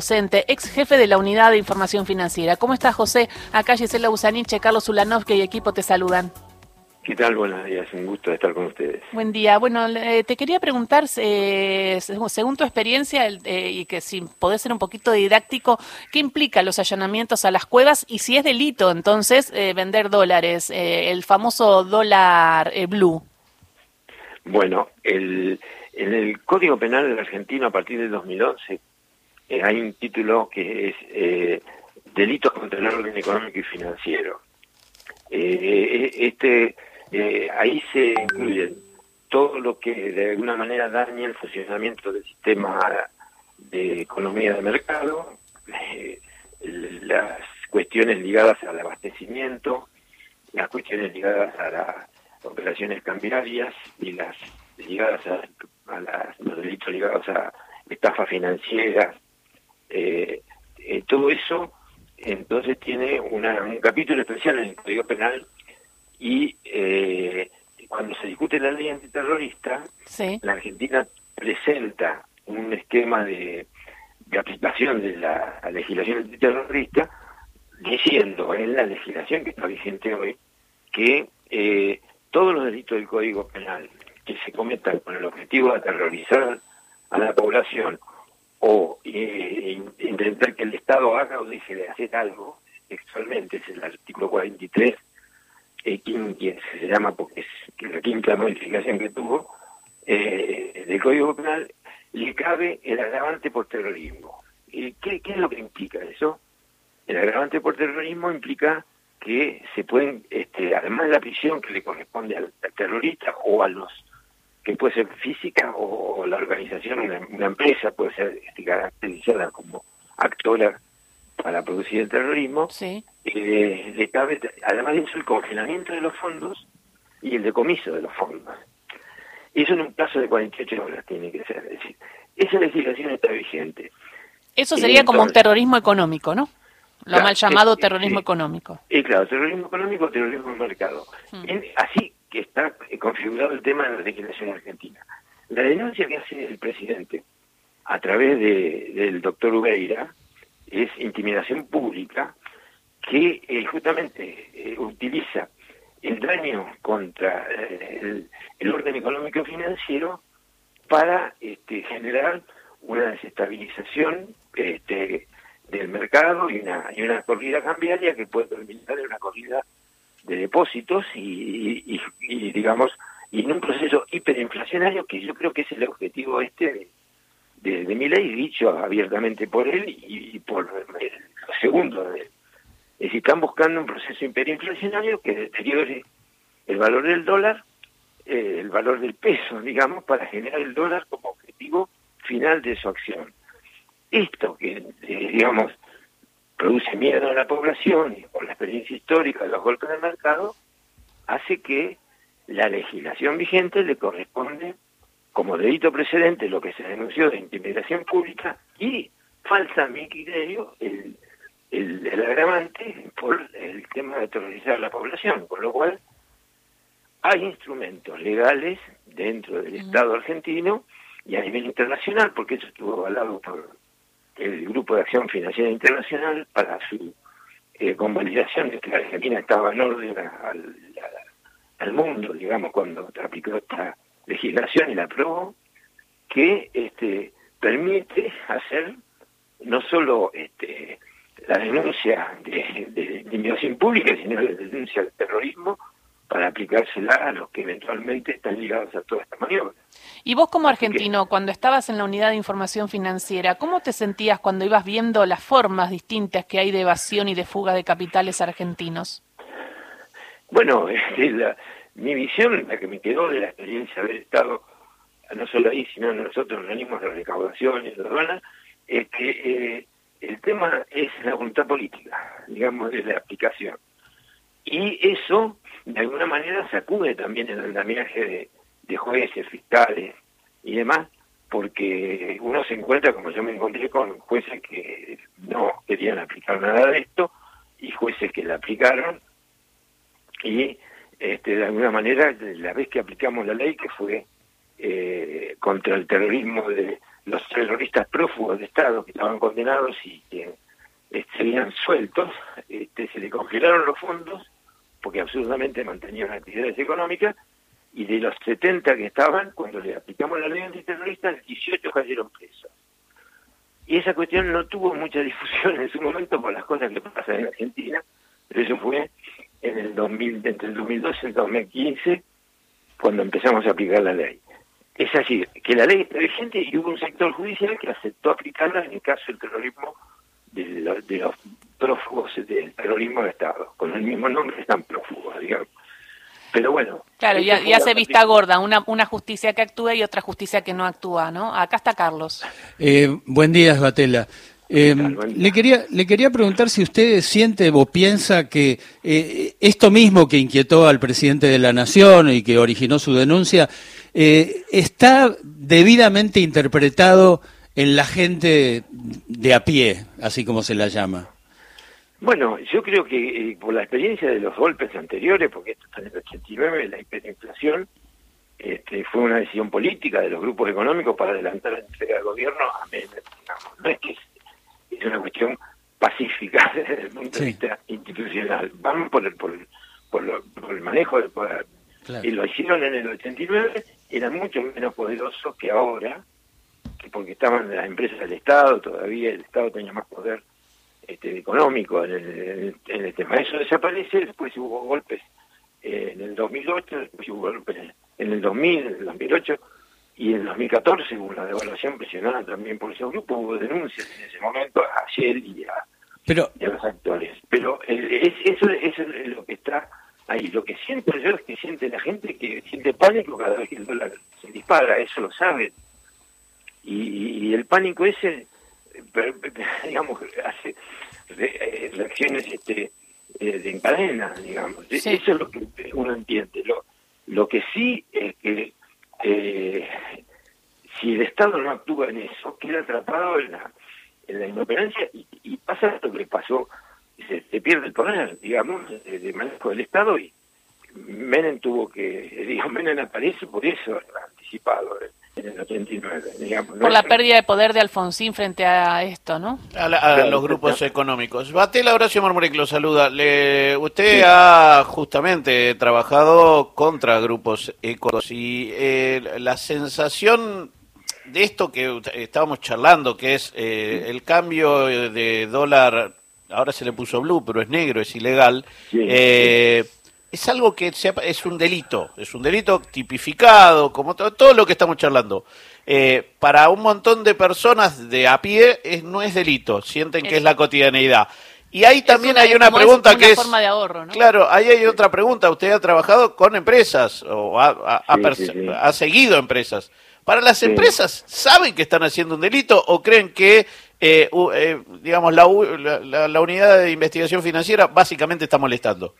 docente, ex jefe de la Unidad de Información Financiera. ¿Cómo estás, José? Acá Gisela Busaniche, Carlos Ulanovsky y equipo te saludan. ¿Qué tal? Buenos días, un gusto estar con ustedes. Buen día. Bueno, te quería preguntar, eh, según tu experiencia, eh, y que si podés ser un poquito didáctico, ¿qué implica los allanamientos a las cuevas y si es delito entonces eh, vender dólares, el famoso dólar blue? Bueno, el, en el Código Penal de Argentina a partir del 2011 eh, hay un título que es eh, Delitos contra el orden económico y financiero. Eh, este Ahí se incluye todo lo que de alguna manera daña el funcionamiento del sistema de economía de mercado, las cuestiones ligadas al abastecimiento, las cuestiones ligadas a las operaciones cambiarias y las ligadas a, los delitos ligados a estafas financieras, eh, eh, todo eso entonces tiene un capítulo especial en el Código Penal y eh, cuando se discute la ley antiterrorista, la Argentina presenta un esquema de, aplicación de la legislación antiterrorista diciendo en la legislación que está vigente hoy que eh, todos los delitos del Código Penal que se cometan con el objetivo de aterrorizar a la población o eh, intentar que el Estado haga o deje de hacer algo, sexualmente, es el artículo 43, eh, que se llama porque es la quinta modificación que tuvo, eh, del Código Penal, le cabe el agravante por terrorismo. ¿Y qué, qué es lo que implica eso? El agravante por terrorismo implica que se pueden, este, además de la prisión que le corresponde al terrorista o a los que puede ser física o, la organización, una, una empresa puede ser este, caracterizada como actora para producir el terrorismo, sí. eh, le cabe, además de eso, el congelamiento de los fondos y el decomiso de los fondos. Eso en un plazo de 48 horas tiene que ser. Es decir, esa legislación está vigente. Eso sería como un terrorismo económico, ¿no? Lo mal llamado terrorismo económico. Y claro, terrorismo económico, terrorismo en mercado. Hmm. así que está configurado el tema de la legislación argentina. La denuncia que hace el presidente a través de, del doctor Ubeira es intimidación pública que eh, justamente eh, utiliza el daño contra eh, el, orden económico y financiero para este, generar una desestabilización este, del mercado y una, y una corrida cambiaria que puede terminar en una corrida de depósitos y, digamos y en un proceso hiperinflacionario que yo creo que es el objetivo este de, de, mi ley dicho abiertamente por él y, por el, segundo de él. Es decir, están buscando un proceso hiperinflacionario que deteriore el valor del dólar, eh, el valor del peso, digamos, para generar el dólar como objetivo final de su acción. Esto que, eh, digamos, produce miedo a la población y por la experiencia histórica de los golpes de mercado, hace que la legislación vigente le corresponde como delito precedente lo que se denunció de intimidación pública y falta a mi criterio el, el, agravante por el tema de terrorizar a la población, con lo cual hay instrumentos legales dentro del Estado argentino y a nivel internacional, porque eso estuvo avalado por el Grupo de Acción Financiera Internacional para su eh, convalidación de que la Argentina estaba en orden al, mundo, digamos, cuando aplicó esta legislación y la aprobó, que este, permite hacer no solo este, la denuncia de, de, de inmigración pública, sino la denuncia del terrorismo para aplicársela a los que eventualmente están ligados a toda esta maniobra. Y vos como argentino, cuando estabas en la unidad de información financiera, ¿cómo te sentías cuando ibas viendo las formas distintas que hay de evasión y de fuga de capitales argentinos? Bueno, mi visión, la que me quedó de la experiencia de haber estado no solo ahí, sino en los otros organismos de recaudación y de aduana, es que eh, el tema es la voluntad política, digamos, de la aplicación. Y eso de alguna manera sacude también el andamiaje de, jueces, fiscales y demás, porque uno se encuentra, como yo me encontré, con jueces que no querían aplicar nada de esto y jueces que la aplicaron y este, de alguna manera la vez que aplicamos la ley que fue eh, contra el terrorismo de los terroristas prófugos de Estado que estaban condenados y que eh, serían sueltos, este, se le congelaron los fondos porque absolutamente mantenían actividades económicas y de los 70 que estaban, cuando le aplicamos la ley antiterrorista, 18 cayeron presos. Y esa cuestión no tuvo mucha difusión en su momento por las cosas que pasan en Argentina, pero eso fue en el 2000, entre el 2012 y el 2015, cuando empezamos a aplicar la ley. Es así, que la ley está vigente y hubo un sector judicial que aceptó aplicarla en el caso del terrorismo de, los prófugos del terrorismo de Estado. Con el mismo nombre están prófugos, digamos. Pero bueno. Claro, ya, ya se vista gorda, una, una justicia que actúa y otra justicia que no actúa, ¿no? Acá está Carlos. Eh, buen día, Batela. Eh, le quería le quería preguntar si usted siente o piensa que eh, esto mismo que inquietó al presidente de la nación y que originó su denuncia eh, está debidamente interpretado en la gente de a pie, así como se la llama. Bueno, yo creo que por la experiencia de los golpes anteriores, porque esto está en el 89, la hiperinflación, este, fue una decisión política de los grupos económicos para adelantar la entrega del gobierno a No es que es una cuestión pacífica desde el punto de vista institucional. Van por el, por el, por, el manejo del poder. Y lo hicieron en el 89, eran mucho menos poderosos que ahora, que porque estaban las empresas del Estado, todavía el Estado tenía más poder este, económico en el, en el tema. Eso desaparece, después hubo golpes eh, en el 2008, después hubo golpes en el 2000, en el 2008, y en 2014 hubo una devaluación presionada también por ese grupo, hubo denuncias en ese momento a Shell y a, Pero... los actores. Pero es, eso, eso, es lo que está ahí. Lo que siento yo es que siente la gente que siente pánico cada vez que el dólar se dispara, eso lo saben. Y, el pánico ese, digamos, hace eh, reacciones este, eh, de encadena, digamos. Eso es lo que uno entiende. Lo, lo que sí es que eh, si el Estado no actúa en eso, queda atrapado en la, en la inoperancia y, pasa lo que pasó, se, se, pierde el poder, digamos, de, manejo del Estado y Menem tuvo que, digo, Menem aparece por eso, anticipado en el 89, digamos. Por la pérdida de poder de Alfonsín frente a esto, ¿no? A, los grupos económicos. Batela Horacio Marmuric lo saluda. Le, usted ha justamente trabajado contra grupos ecos y eh, la sensación de esto que estábamos charlando, que es eh, el cambio de dólar, ahora se le puso blue, pero es negro, es ilegal, eh, es algo que es un delito, es un delito tipificado, como todo, lo que estamos charlando. Eh, para un montón de personas de a pie es, no es delito, sienten que es la cotidianeidad. Y ahí también hay una pregunta que es... Forma de ahorro, ¿no? Claro, ahí hay otra pregunta. Usted ha trabajado con empresas o ha, ha seguido empresas. Para las empresas, ¿saben que están haciendo un delito o creen que, eh, eh, digamos, la, la, unidad de investigación financiera básicamente está molestando?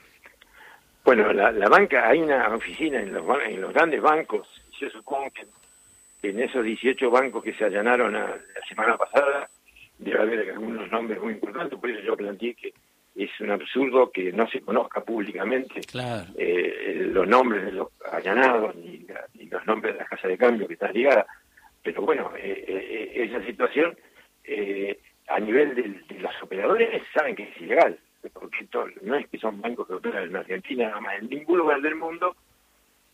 Bueno, la, banca, hay una oficina en los, en los grandes bancos, yo supongo que en esos 18 bancos que se allanaron la semana pasada, debe haber algunos nombres muy importantes, por eso yo planteé que es un absurdo que no se conozca públicamente eh, los nombres de los allanados ni, los nombres de las casas de cambio que están ligadas. Pero bueno, eh, eh, esa situación a nivel de, los operadores saben que es ilegal, porque no es que son bancos que operan en Argentina, nada más en ningún lugar del mundo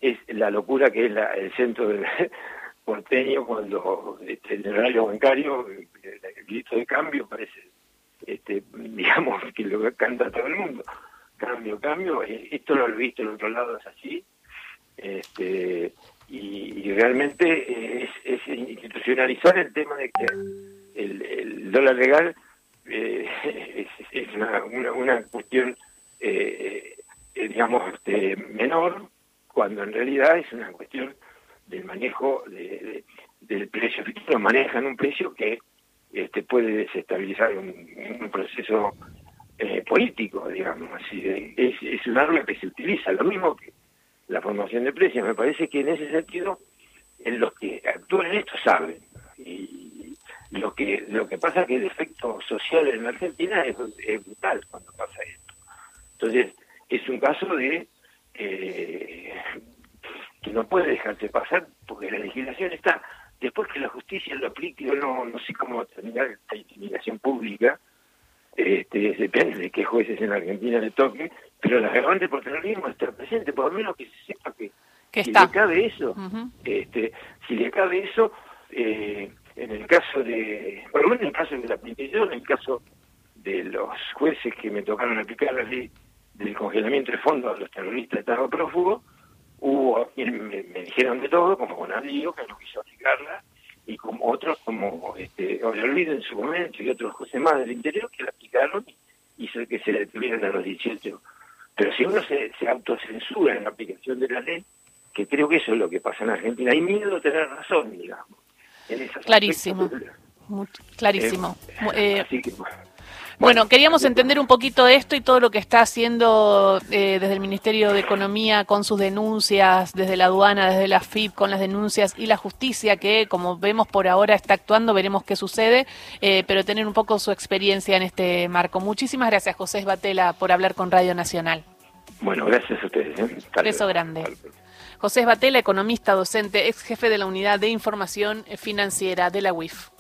es la locura que es el centro del porteño cuando este, el horario bancario, el, el de cambio parece este, digamos que lo canta todo el mundo. Cambio, cambio, eh, esto lo he visto en otro lado, es así. Este, y, realmente es, institucionalizar el tema de que el, dólar legal una, una, cuestión, digamos, este, menor, cuando en realidad es una cuestión del manejo de, del precio. Manejan un precio que este, puede desestabilizar un, proceso eh, político, digamos. Así es, es un arma que se utiliza, lo mismo que la formación de precios. Me parece que en ese sentido, en los que actúan en esto saben. Lo que lo que pasa es que el efecto social en la Argentina es, brutal cuando pasa esto. Entonces, es un caso de eh, que no puede dejarse pasar porque la legislación está. Después que la justicia lo aplique o no, no sé cómo va a terminar esta intimidación pública, este, depende de qué jueces en Argentina le toque, pero la agravante por terrorismo está presente, por lo menos que se sepa que, si le cabe eso, este, si le cabe eso, eh, el caso de, por lo menos en el caso de la apliqué en el caso de los jueces que me tocaron aplicar la ley del congelamiento de fondos a los terroristas de Estado prófugo, hubo me, dijeron de todo, como Bonadío, que no quiso aplicarla, y como otros como este, Olvido en su momento y otros José más del interior que la aplicaron y hizo que se detuvieran a los 18. Pero si uno se, se autocensura en la aplicación de la ley, que creo que eso es lo que pasa en Argentina, hay miedo a tener razón, digamos. Clarísimo, clarísimo. Eh, así que, bueno, queríamos entender un poquito esto y todo lo que está haciendo eh, desde el Ministerio de Economía con sus denuncias, desde la aduana, desde la FIP con las denuncias y la justicia que, como vemos por ahora, está actuando, veremos qué sucede, eh, pero tener un poco su experiencia en este marco. Muchísimas gracias, José Batela, por hablar con Radio Nacional. Bueno, gracias a ustedes. ¿eh? Beso grande. José Batela, economista, docente, ex jefe de la Unidad de Información Financiera de la UIF.